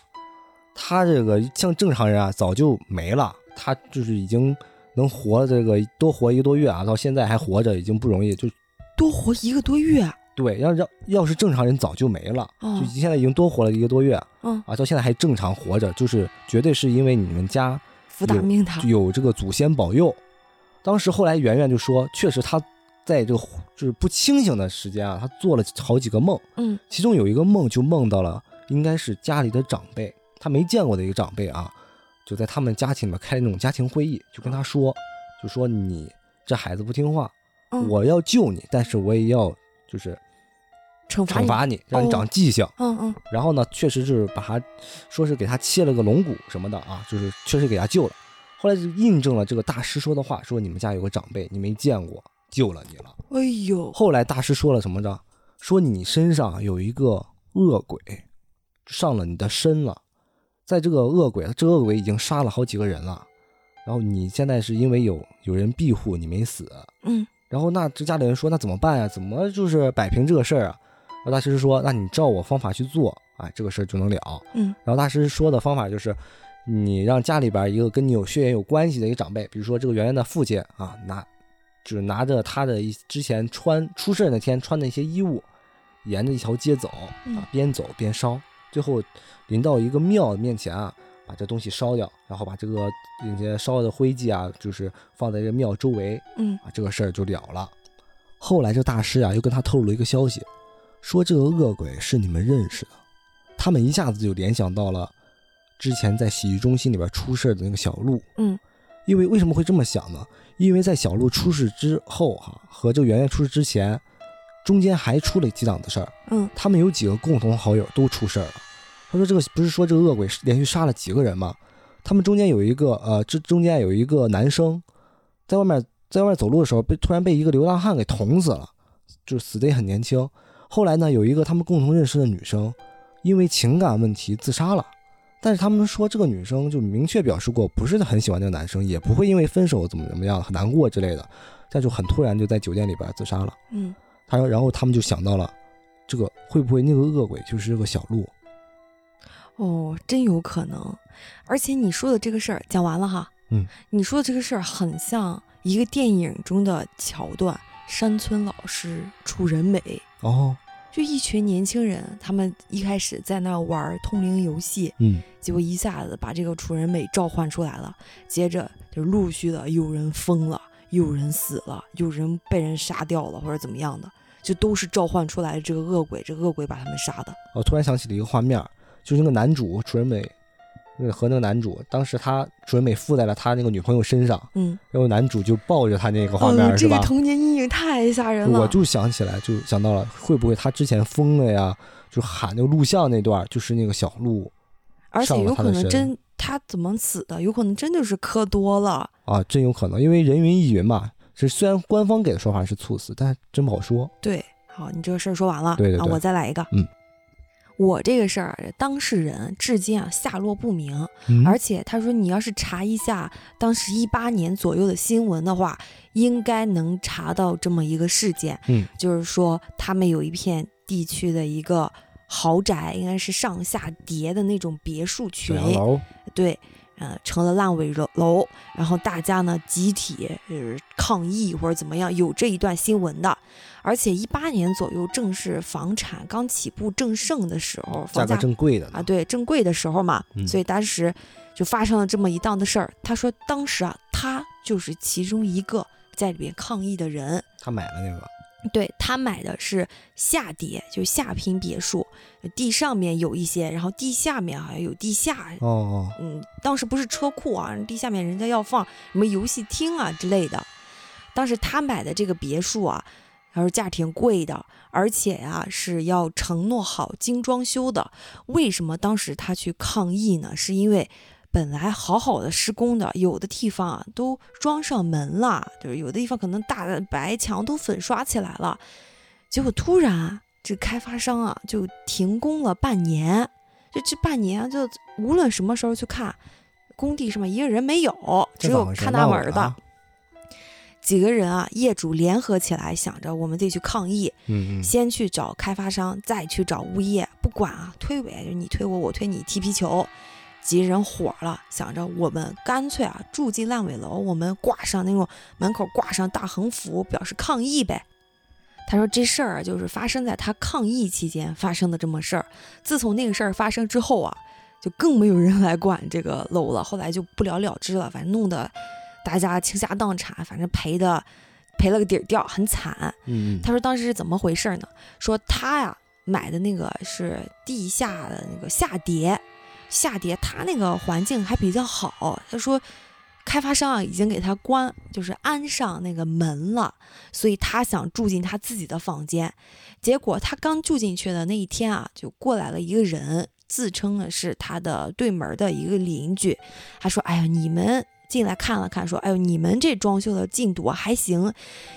他这个像正常人啊早就没了，他就是已经能活这个多活一个多月啊，到现在还活着已经不容易，就多活一个多月啊。对，要要要是正常人早就没了，哦就现在已经多活了一个多月嗯，啊，到现在还正常活着，就是绝对是因为你们家福大命大。有这个祖先保佑。当时后来圆圆就说，确实他在这个就是不清醒的时间啊，他做了好几个梦，嗯其中有一个梦就梦到了，应该是家里的长辈，他没见过的一个长辈啊，就在他们家庭里面开那种家庭会议，就跟他说，就说你这孩子不听话，嗯，我要救你，但是我也要就是惩罚你。惩罚你，让你长记性。嗯嗯然后呢，确实是把他说是给他切了个龙骨什么的啊，就是确实给他救了。后来就印证了这个大师说的话，说你们家有个长辈你没见过，救了你了。哎呦，后来大师说了什么着？说你身上有一个恶鬼上了你的身了，在这个恶鬼，这个恶鬼已经杀了好几个人了，然后你现在是因为有有人庇护你没死，嗯然后那这家里人说那怎么办呀？怎么就是摆平这个事儿啊？然后大师说那你照我方法去做，哎，这个事儿就能了。嗯然后大师说的方法就是，你让家里边一个跟你有血缘有关系的一个长辈，比如说这个圆圆的父亲啊，拿就是拿着他的一之前穿出事那天穿的一些衣物，沿着一条街走嗯啊，边走边烧，最后临到一个庙面前啊，把这东西烧掉，然后把这个那些烧的灰烬啊，就是放在这个庙周围嗯啊，这个事儿就了了。后来这大师啊又跟他透露了一个消息，说这个恶鬼是你们认识的，他们一下子就联想到了之前在洗浴中心里边出事的那个小鹿。嗯，因为为什么会这么想呢？因为在小鹿出事之后，哈和这个圆圆出事之前，中间还出了几档子事儿。嗯，他们有几个共同好友都出事儿了。他说这个不是说这个恶鬼连续杀了几个人吗？他们中间有一个呃，这中间有一个男生，在外面在外面走路的时候被突然被一个流浪汉给捅死了，就是死的也很年轻。后来呢，有一个他们共同认识的女生，因为情感问题自杀了。但是他们说这个女生就明确表示过不是很喜欢这个男生，也不会因为分手怎么怎么样很难过之类的。但就很突然就在酒店里边自杀了。嗯，他说，然后他们就想到了，这个会不会那个恶鬼就是这个小鹿？哦，真有可能。而且你说的这个事儿讲完了哈，嗯，你说的这个事儿很像一个电影中的桥段，山村老师楚人美哦，就一群年轻人，他们一开始在那玩通灵游戏，嗯，结果一下子把这个楚人美召唤出来了，接着就陆续的有人疯了，有人死了，有人被人杀掉了，或者怎么样的，就都是召唤出来的这个恶鬼，这个恶鬼把他们杀的。我突然想起了一个画面，就是那个男主楚人美，那个和那个男主，当时他楚人美附在了他那个女朋友身上，嗯，然后男主就抱着他那个画面，哦，是吧？这个童年阴影太吓人了。我就想起来，就想到了，会不会他之前疯了呀？就喊那个录像那段，就是那个小鹿而且有可能真他怎么死的，有可能真就是磕多了。啊，真有可能，因为人云亦云嘛。这虽然官方给的说法是猝死，但是真不好说。对，好，你这个事儿说完了，啊，对对对我再来一个。嗯，我这个事儿，当事人至今啊下落不明，嗯。而且他说你要是查一下当时一八年左右的新闻的话，应该能查到这么一个事件，嗯，就是说他们有一片地区的一个豪宅，应该是上下叠的那种别墅群对，呃，成了烂尾楼楼，然后大家呢集体呃抗议或者怎么样，有这一段新闻的。而且一八年左右正是房产刚起步正盛的时候，房价正贵的啊，对，正贵的时候嘛，嗯所以当时就发生了这么一档子事儿。他说当时啊，他就是其中一个在里边抗议的人。他买了那个，对他买的是下叠，就下拼别墅，地上面有一些，然后地下面好像有地下哦哦，嗯，当时不是车库啊，地下面人家要放什么游戏厅啊之类的。当时他买的这个别墅啊，他说价挺贵的，而且呀、是要承诺好精装修的。为什么当时他去抗议呢？是因为本来好好的施工的，有的地方啊都装上门了，就是有的地方可能大的白墙都粉刷起来了，结果突然这开发商啊就停工了半年。就这半年就无论什么时候去看，工地上面一个人没有，只有看大门的。几个人啊，业主联合起来，想着我们得去抗议，嗯嗯，先去找开发商，再去找物业，不管啊，推诿，就你推我，我推你，踢皮球。几人火了，想着我们干脆啊住进烂尾楼，我们挂上那种门口挂上大横幅，表示抗议呗。他说这事儿啊，就是发生在他抗议期间发生的这么事儿。自从那个事儿发生之后啊，就更没有人来管这个楼了，后来就不了了之了，反正弄得大家倾家荡产，反正赔的赔了个底儿掉，很惨。他说当时是怎么回事呢？说他呀买的那个是地下的那个下叠，下跌他那个环境还比较好。他说开发商啊已经给他关，就是安上那个门了，所以他想住进他自己的房间。结果他刚住进去的那一天啊，就过来了一个人，自称呢是他的对门的一个邻居。他说：“哎呀，你们。”进来看了看，说：“哎呦，你们这装修的进度还行，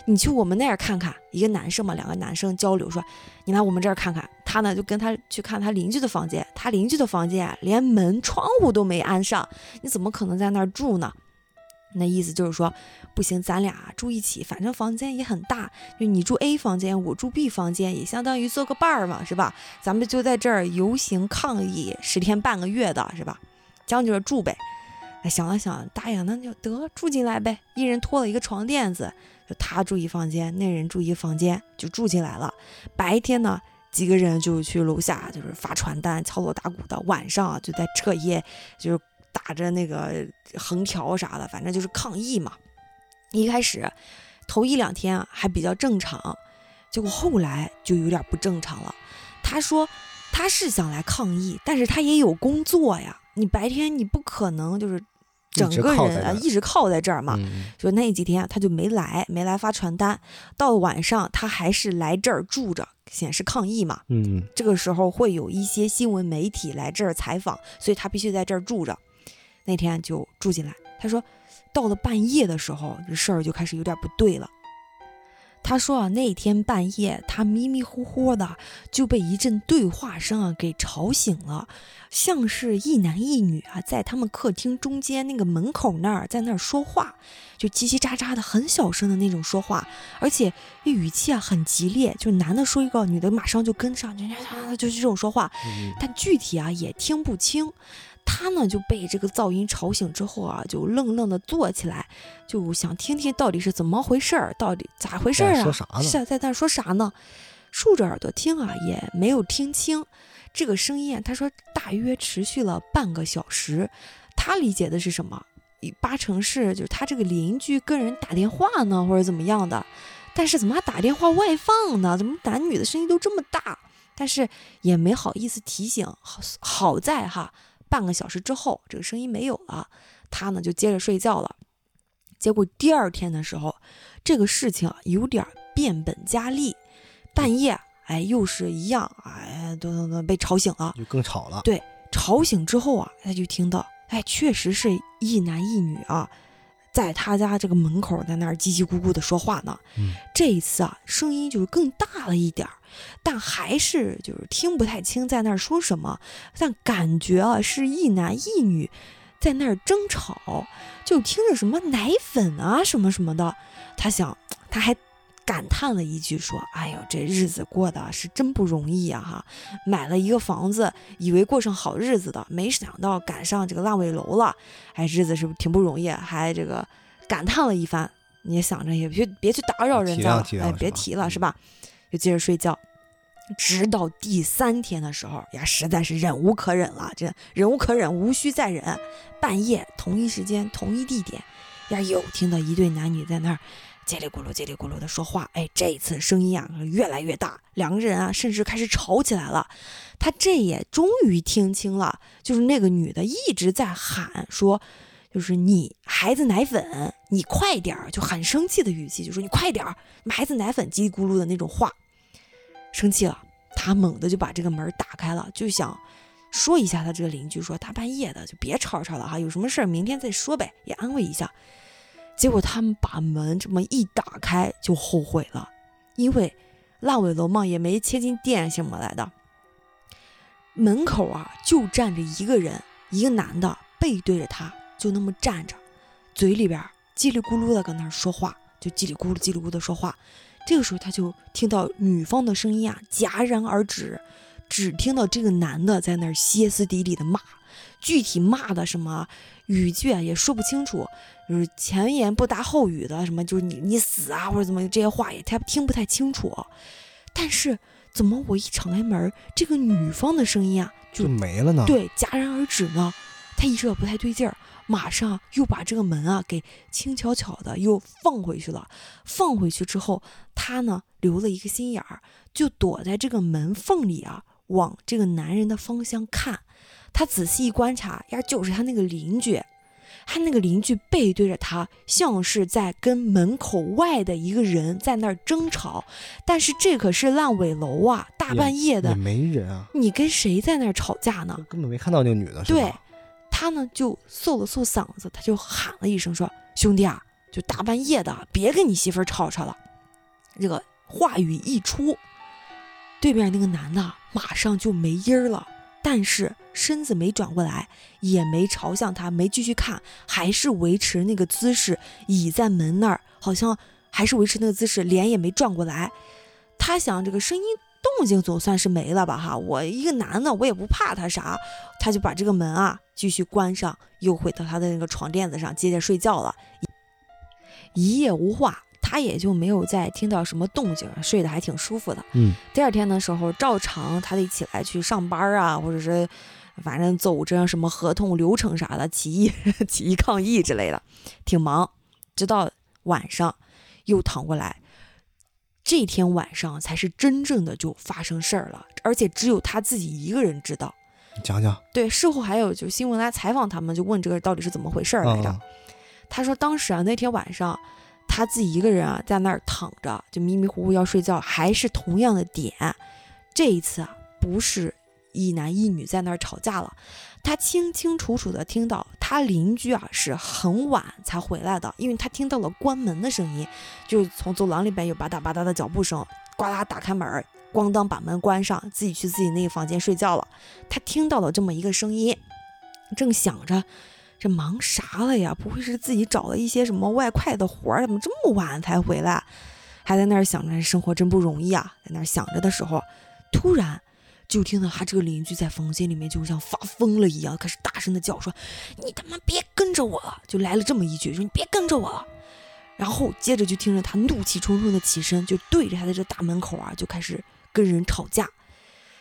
你去我们那儿看看。”一个男生嘛，两个男生交流说：“你来我们这儿看看。”他呢就跟他去看他邻居的房间，他邻居的房间啊连门窗户都没安上，你怎么可能在那儿住呢？那意思就是说，不行，咱俩住一起，反正房间也很大，就你住 A 房间，我住 B 房间，也相当于做个伴儿嘛，是吧？咱们就在这儿游行抗议十天半个月的，是吧？将就着住呗。想了想，答应，那就得住进来呗。一人拖了一个床垫子，就他住一房间，那人住一房间，就住进来了。白天呢，几个人就去楼下，就是发传单、敲锣打鼓的；晚上，就在彻夜，就是打着那个横条啥的，反正就是抗议嘛。一开始头一两天还比较正常，结果后来就有点不正常了。他说他是想来抗议，但是他也有工作呀。你白天你不可能就是整个人啊一直靠在这儿嘛。就那几天他就没来，没来发传单。到晚上他还是来这儿住着，显示抗议嘛。嗯，这个时候会有一些新闻媒体来这儿采访，所以他必须在这儿住着。那天就住进来，他说，到了半夜的时候，这事儿就开始有点不对了。他说啊，那天半夜他迷迷糊糊的就被一阵对话声啊给吵醒了，像是一男一女啊在他们客厅中间那个门口那儿在那儿说话，就叽叽喳喳的很小声的那种说话，而且语气啊很激烈，就男的说一个，女的马上就跟上，就 就是这种说话，但具体啊也听不清。他呢就被这个噪音吵醒之后啊，就愣愣的坐起来，就想听听到底是怎么回事儿，到底咋回事儿啊？说啥呢？是在那说啥呢？竖着耳朵听啊，也没有听清这个声音。他说大约持续了半个小时。他理解的是什么？八成是就是他这个邻居跟人打电话呢，或者怎么样的。但是怎么还打电话外放呢？怎么男女的声音都这么大？但是也没好意思提醒。好好在哈。半个小时之后，这个声音没有了，他呢就接着睡觉了。结果第二天的时候，这个事情啊有点变本加厉。半夜，哎，又是一样，哎，咚咚咚被吵醒了，就更吵了。对，吵醒之后啊，他就听到，哎，确实是一男一女啊。在他家这个门口，在那儿叽叽咕咕的说话呢。嗯，这一次啊，声音就是更大了一点儿，但还是就是听不太清在那儿说什么。但感觉啊，是一男一女在那儿争吵，就听着什么奶粉啊什么什么的。他想，他还感叹了一句说：“哎呦，这日子过得是真不容易啊！哈，买了一个房子，以为过上好日子的，没想到赶上这个烂尾楼了。哎，日子是不是挺不容易？还这个感叹了一番。你想着也别别去打扰人家了，哎，别提了，是吧？就接着睡觉。直到第三天的时候呀，实在是忍无可忍了，这忍无可忍，无需再忍。半夜同一时间同一地点，呀，又听到一对男女在那儿。”叽里咕噜、叽里咕噜的说话，哎，这一次声音啊越来越大，两个人啊甚至开始吵起来了。他这也终于听清了，就是那个女的一直在喊说，就是你孩子奶粉，你快点儿，就很生气的语气，就说你快点儿，孩子奶粉叽里咕噜的那种话。生气了，他猛地就把这个门打开了，就想说一下他这个邻居，说大半夜的就别吵吵了哈，有什么事儿明天再说呗，也安慰一下。结果他们把门这么一打开，就后悔了，因为烂尾楼嘛，也没切进电什么来的。门口啊，就站着一个人，一个男的，背对着他，就那么站着，嘴里边叽里咕噜的搁那说话，就叽里咕噜叽里咕噜的说话。这个时候他就听到女方的声音啊戛然而止，只听到这个男的在那儿歇斯底里的骂。具体骂的什么语句啊，也说不清楚，就是前言不搭后语的，什么就是你你死啊，或者怎么这些话也他听不太清楚。但是怎么我一敞开门，这个女方的声音啊就没了呢？对，戛然而止呢。他意识到不太对劲儿，马上又把这个门啊给轻巧巧的又放回去了。放回去之后，他呢留了一个心眼儿，就躲在这个门缝里啊，往这个男人的方向看。他仔细一观察，呀，就是他那个邻居，他那个邻居背对着他，像是在跟门口外的一个人在那儿争吵。但是这可是烂尾楼啊，大半夜的，没人啊，你跟谁在那儿吵架呢？根本没看到那个女的，对，他呢就嗽了嗽嗓子，他就喊了一声说：“兄弟啊，就大半夜的，别跟你媳妇吵吵了。”这个话语一出，对面那个男的马上就没音儿了。但是身子没转过来，也没朝向他，没继续看，还是维持那个姿势，倚在门那儿，好像还是维持那个姿势，脸也没转过来。他想，这个声音动静总算是没了吧？哈，我一个男的，我也不怕他啥，他就把这个门啊继续关上，又回到他的那个床垫子上接着睡觉了，一夜无话。他也就没有再听到什么动静，睡得还挺舒服的。嗯，第二天的时候，照常他得起来去上班啊，或者是反正走着什么合同流程啥的，起义、起义抗议之类的，挺忙。直到晚上又躺过来，这天晚上才是真正的就发生事儿了，而且只有他自己一个人知道。讲讲。对，事后还有就新闻来采访他们，就问这个到底是怎么回事来着。他说当时啊，那天晚上他自己一个人啊在那儿躺着，就迷迷糊糊要睡觉，还是同样的点。这一次啊，不是一男一女在那儿吵架了。他清清楚楚的听到他邻居啊是很晚才回来的，因为他听到了关门的声音，就从走廊里边有吧嗒吧嗒的脚步声，呱啦打开门，咣当把门关上，自己去自己那个房间睡觉了。他听到了这么一个声音，正想着这忙啥了呀？不会是自己找了一些什么外快的活儿，怎么这么晚才回来？还在那儿想着生活真不容易啊，在那儿想着的时候，突然。就听到他这个邻居在房间里面，就像发疯了一样，开始大声的叫说：“你他妈别跟着我！”就来了这么一句，说：“你别跟着我。”然后接着就听着他怒气冲冲的起身，就对着他的这大门口啊，就开始跟人吵架。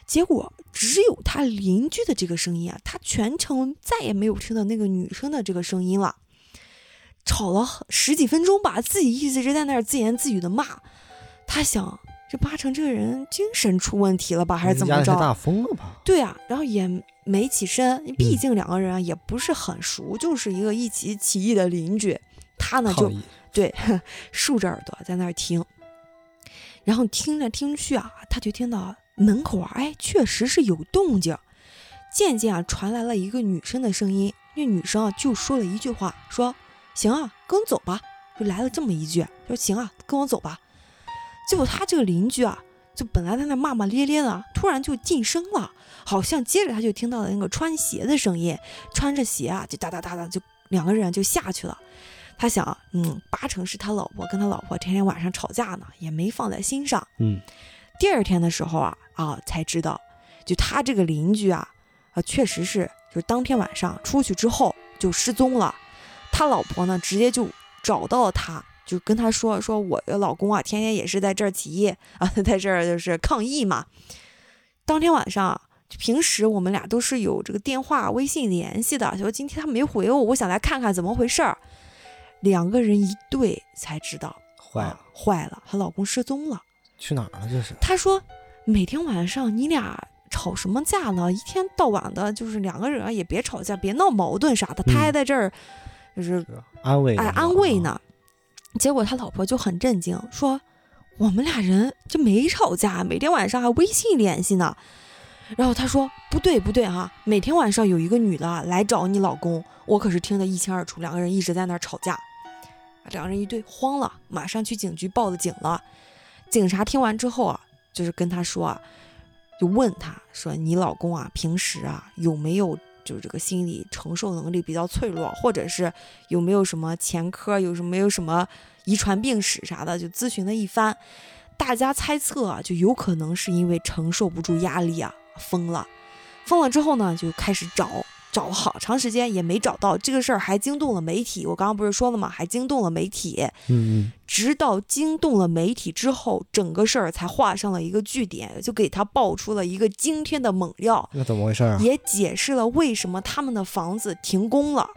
结果只有他邻居的这个声音啊，他全程再也没有听到那个女生的这个声音了。吵了十几分钟吧，自己一直在那儿自言自语的骂。他想。这八成这个人精神出问题了吧，还是怎么着？大疯了吧？对啊，然后也没起身，毕竟两个人啊也不是很熟，就是一个一起起义的邻居。他呢就对 竖着耳朵在那儿听，然后听着听去啊，他就听到门口啊，哎，确实是有动静。渐渐啊传来了一个女生的声音，那女生啊就说了一句话，说：“行啊，跟我走吧。”就来了这么一句，说：“行啊，跟我走吧。”结果他这个邻居啊，就本来在那骂骂咧咧的，突然就噤声了，好像接着他就听到了那个穿鞋的声音，穿着鞋啊，就哒哒哒哒，就两个人就下去了。他想，嗯，八成是他老婆跟他老婆天天晚上吵架呢，也没放在心上。嗯，第二天的时候啊啊，才知道，就他这个邻居啊啊，确实是，就是当天晚上出去之后就失踪了，他老婆呢直接就找到了他。就跟她说说，我的老公啊，天天也是在这儿起义啊，在这儿就是抗议嘛。当天晚上，平时我们俩都是有这个电话、微信联系的。说今天他没回我，我想来看看怎么回事儿。两个人一对才知道，坏了，坏了，她老公失踪了，去哪儿了？这是。她说，每天晚上你俩吵什么架呢？一天到晚的，就是两个人啊，也别吵架，别闹矛盾啥的。他还在这儿，就是安慰，哎，安慰呢。结果他老婆就很震惊，说：“我们俩人就没吵架，每天晚上还微信联系呢。”然后他说：“不对不对哈，每天晚上有一个女的来找你老公，我可是听得一清二楚，两个人一直在那儿吵架。”两个人一对慌了，马上去警局报了警了。警察听完之后啊，就是跟他说啊，就问他说：“你老公啊，平时啊有没有？”就是这个心理承受能力比较脆弱，或者是有没有什么前科，有什么有什么遗传病史啥的，就咨询了一番。大家猜测啊，就有可能是因为承受不住压力啊，疯了。疯了之后呢，就开始找。找了好长时间也没找到这个事儿，还惊动了媒体。我刚刚不是说了吗？还惊动了媒体。嗯嗯。直到惊动了媒体之后，整个事儿才画上了一个句点，就给他爆出了一个惊天的猛料。那怎么回事啊？也解释了为什么他们的房子停工了。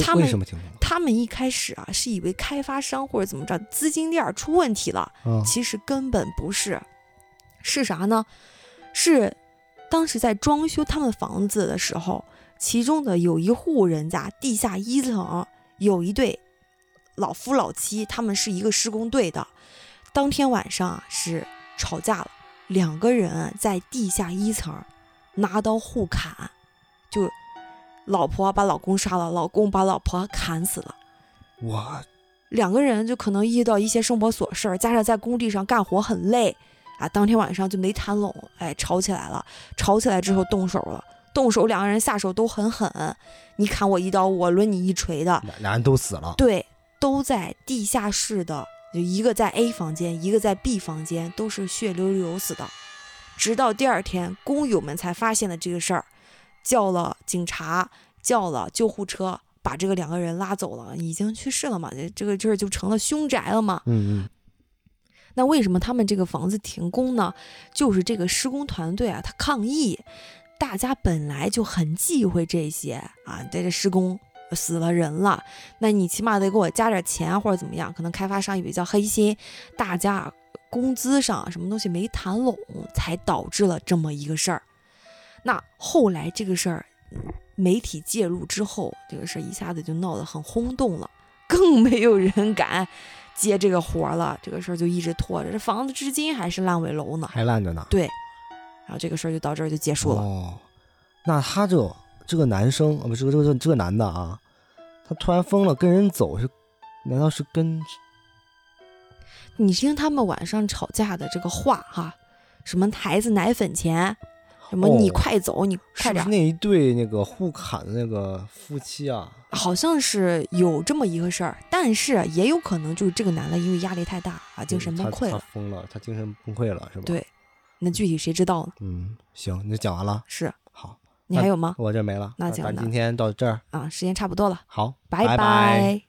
他们为什么停工？他们一开始啊是以为开发商或者怎么着资金链出问题了，其实根本不是。是啥呢？是当时在装修他们房子的时候。其中的有一户人家地下一层有一对老夫老妻，他们是一个施工队的。当天晚上啊是吵架了，两个人在地下一层拿刀互砍，就老婆把老公杀了，老公把老婆砍死了。我两个人就可能遇到一些生活琐事儿，加上在工地上干活很累啊，当天晚上就没谈拢，哎，吵起来了。吵起来之后动手了。动手，两个人下手都很狠，你砍我一刀，我抡你一锤的，俩人都死了。对，都在地下室的，就一个在 A 房间，一个在 B 房间，都是血流流死的。直到第二天，工友们才发现了这个事儿，叫了警察，叫了救护车，把这个两个人拉走了，已经去世了嘛？这这个地儿就成了凶宅了嘛？嗯嗯。那为什么他们这个房子停工呢？就是这个施工团队啊，他抗议。大家本来就很忌讳这些啊，在这施工死了人了，那你起码得给我加点钱或者怎么样？可能开发商也比较黑心，大家工资上什么东西没谈拢，才导致了这么一个事儿。那后来这个事儿媒体介入之后，这个事儿一下子就闹得很轰动了，更没有人敢接这个活了。这个事儿就一直拖着，这房子至今还是烂尾楼呢，还烂着呢。对，然后这个事儿就到这儿就结束了。哦，那他这这个男生啊，不是这个这个这个男的啊，他突然疯了，跟人走是，难道是跟？你听他们晚上吵架的这个话哈，什么孩子奶粉钱，什么你快走，你快点。是那一对那个互砍的那个夫妻啊？好像是有这么一个事儿，但是也有可能就是这个男的因为压力太大啊，精神崩溃了。他疯了，他精神崩溃了，是吧？对，那具体谁知道呢？嗯，行，那讲完了。是，好，你还有吗？我这没了。那咱今天到这儿啊，时间差不多了。好，拜拜。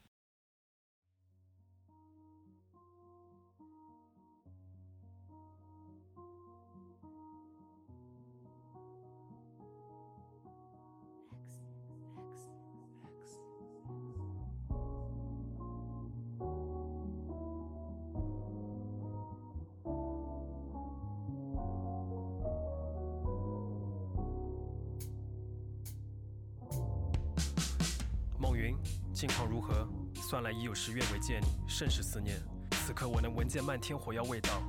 近况如何？算来已有十月未见你，甚是思念。此刻我能闻见漫天火药味道。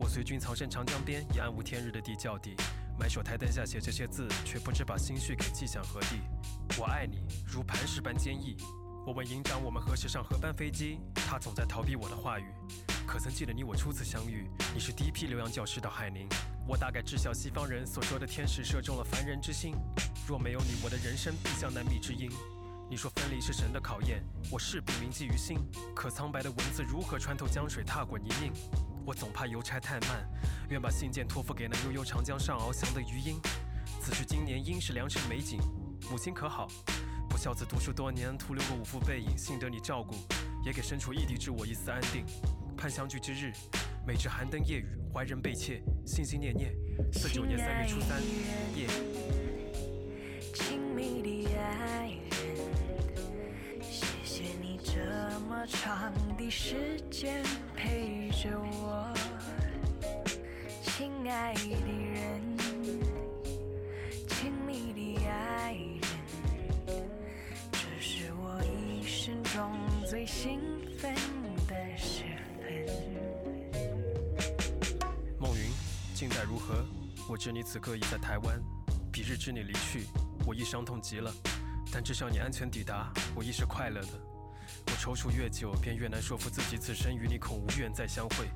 我随军藏身长江边，以暗无天日的地窖底，埋首台灯下写这些字，却不知把心绪给寄向何地。我爱你，如磐石般坚毅。我问营长，我们何时上何班飞机？他总在逃避我的话语。可曾记得你我初次相遇？你是第一批留洋教师到海宁。我大概知晓西方人所说的天使射中了凡人之心。若没有你，我的人生必将难觅知音。你说分离是神的考验，我势必铭记于心。可苍白的文字如何穿透江水，踏过泥泞？我总怕邮差太慢，愿把信件托付给那悠悠长江上翱翔的鱼鹰。此去经年，应是良辰美景。母亲可好？不孝子读书多年，徒留个五副背影，幸得你照顾，也给身处异地之我一丝安定。盼相聚之日，每至寒灯夜雨，怀人悲切，心心念念。四九年三月初三夜。亲密的爱。长的时间陪着我，亲爱的人，亲密的爱人，这是我一生中最兴奋的时分。梦云，近在如何？我知你此刻已在台湾。彼日知你离去，我亦伤痛极了。但至少你安全抵达，我亦是快乐的。我踌躇越久，便越难说服自己，此生与你恐无缘再相会。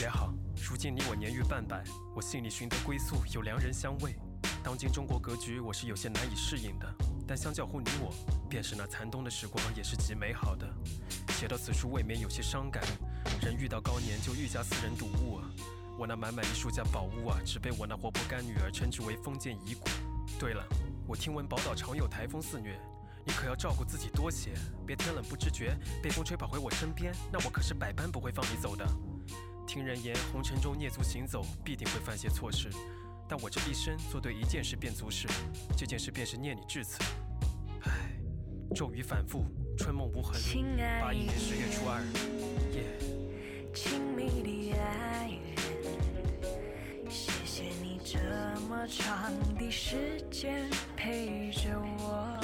也好，如今你我年逾半百，我心里寻得归宿，有良人相慰。当今中国格局，我是有些难以适应的。但相较乎你我，便是那残冬的时光，也是极美好的。写到此处，未免有些伤感。人遇到高年，就愈加私人睹物啊。我那满满一书架宝物啊，只被我那活泼干女儿称之为封建遗骨。对了，我听闻宝岛常有台风肆虐。你可要照顾自己多些，别天冷不知觉，被风吹跑回我身边，那我可是百般不会放你走的。听人言，红尘中蹑足行走，必定会犯些错事，但我这一生做对一件事便足事，这件事便是念你至此。唉，骤雨反复，春梦无痕。八一年十月初二，夜。亲密的爱人，谢谢你这么长的时间陪着我。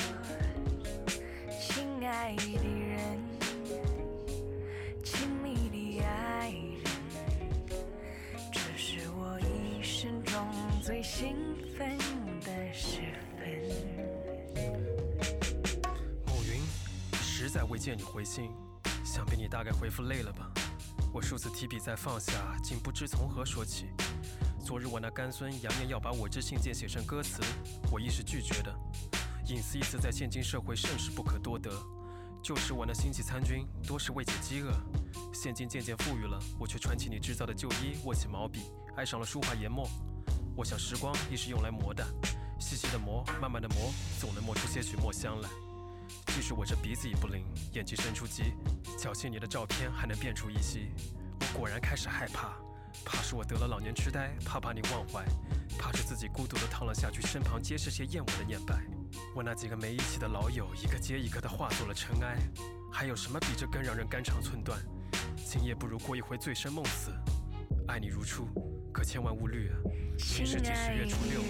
爱的人，亲密的爱人，这是我一生中最兴奋的时分。暮云，实在未见你回信，想必你大概回复累了吧？我数次提笔再放下，竟不知从何说起。昨日我那干孙扬言要把我这信件写成歌词，我亦是拒绝的。隐私一词在现今社会甚是不可多得。旧时我那星际参军，多是为解饥饿。现今渐渐富裕了，我却穿起你制造的旧衣，握起毛笔，爱上了书画研墨。我想时光亦是用来磨的，细细的磨，慢慢的磨，总能磨出些许墨香来。即使我这鼻子已不灵，眼睛生出疾，侥幸你的照片还能辨出一些。我果然开始害怕，怕是我得了老年痴呆，怕把你忘怀，怕是自己孤独的躺了下去，身旁皆是些厌恶的念白。我那几个没义气的老友，一个接一个的化作了尘埃，还有什么比这更让人肝肠寸断？今夜不如过一回醉生梦死。爱你如初，可千万勿虑。新世纪十月初六。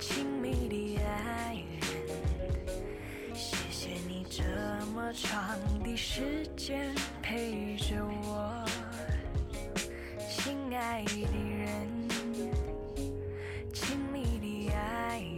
亲密的爱人。谢谢你这么长的时间陪着我。亲爱的人。亲密的爱人。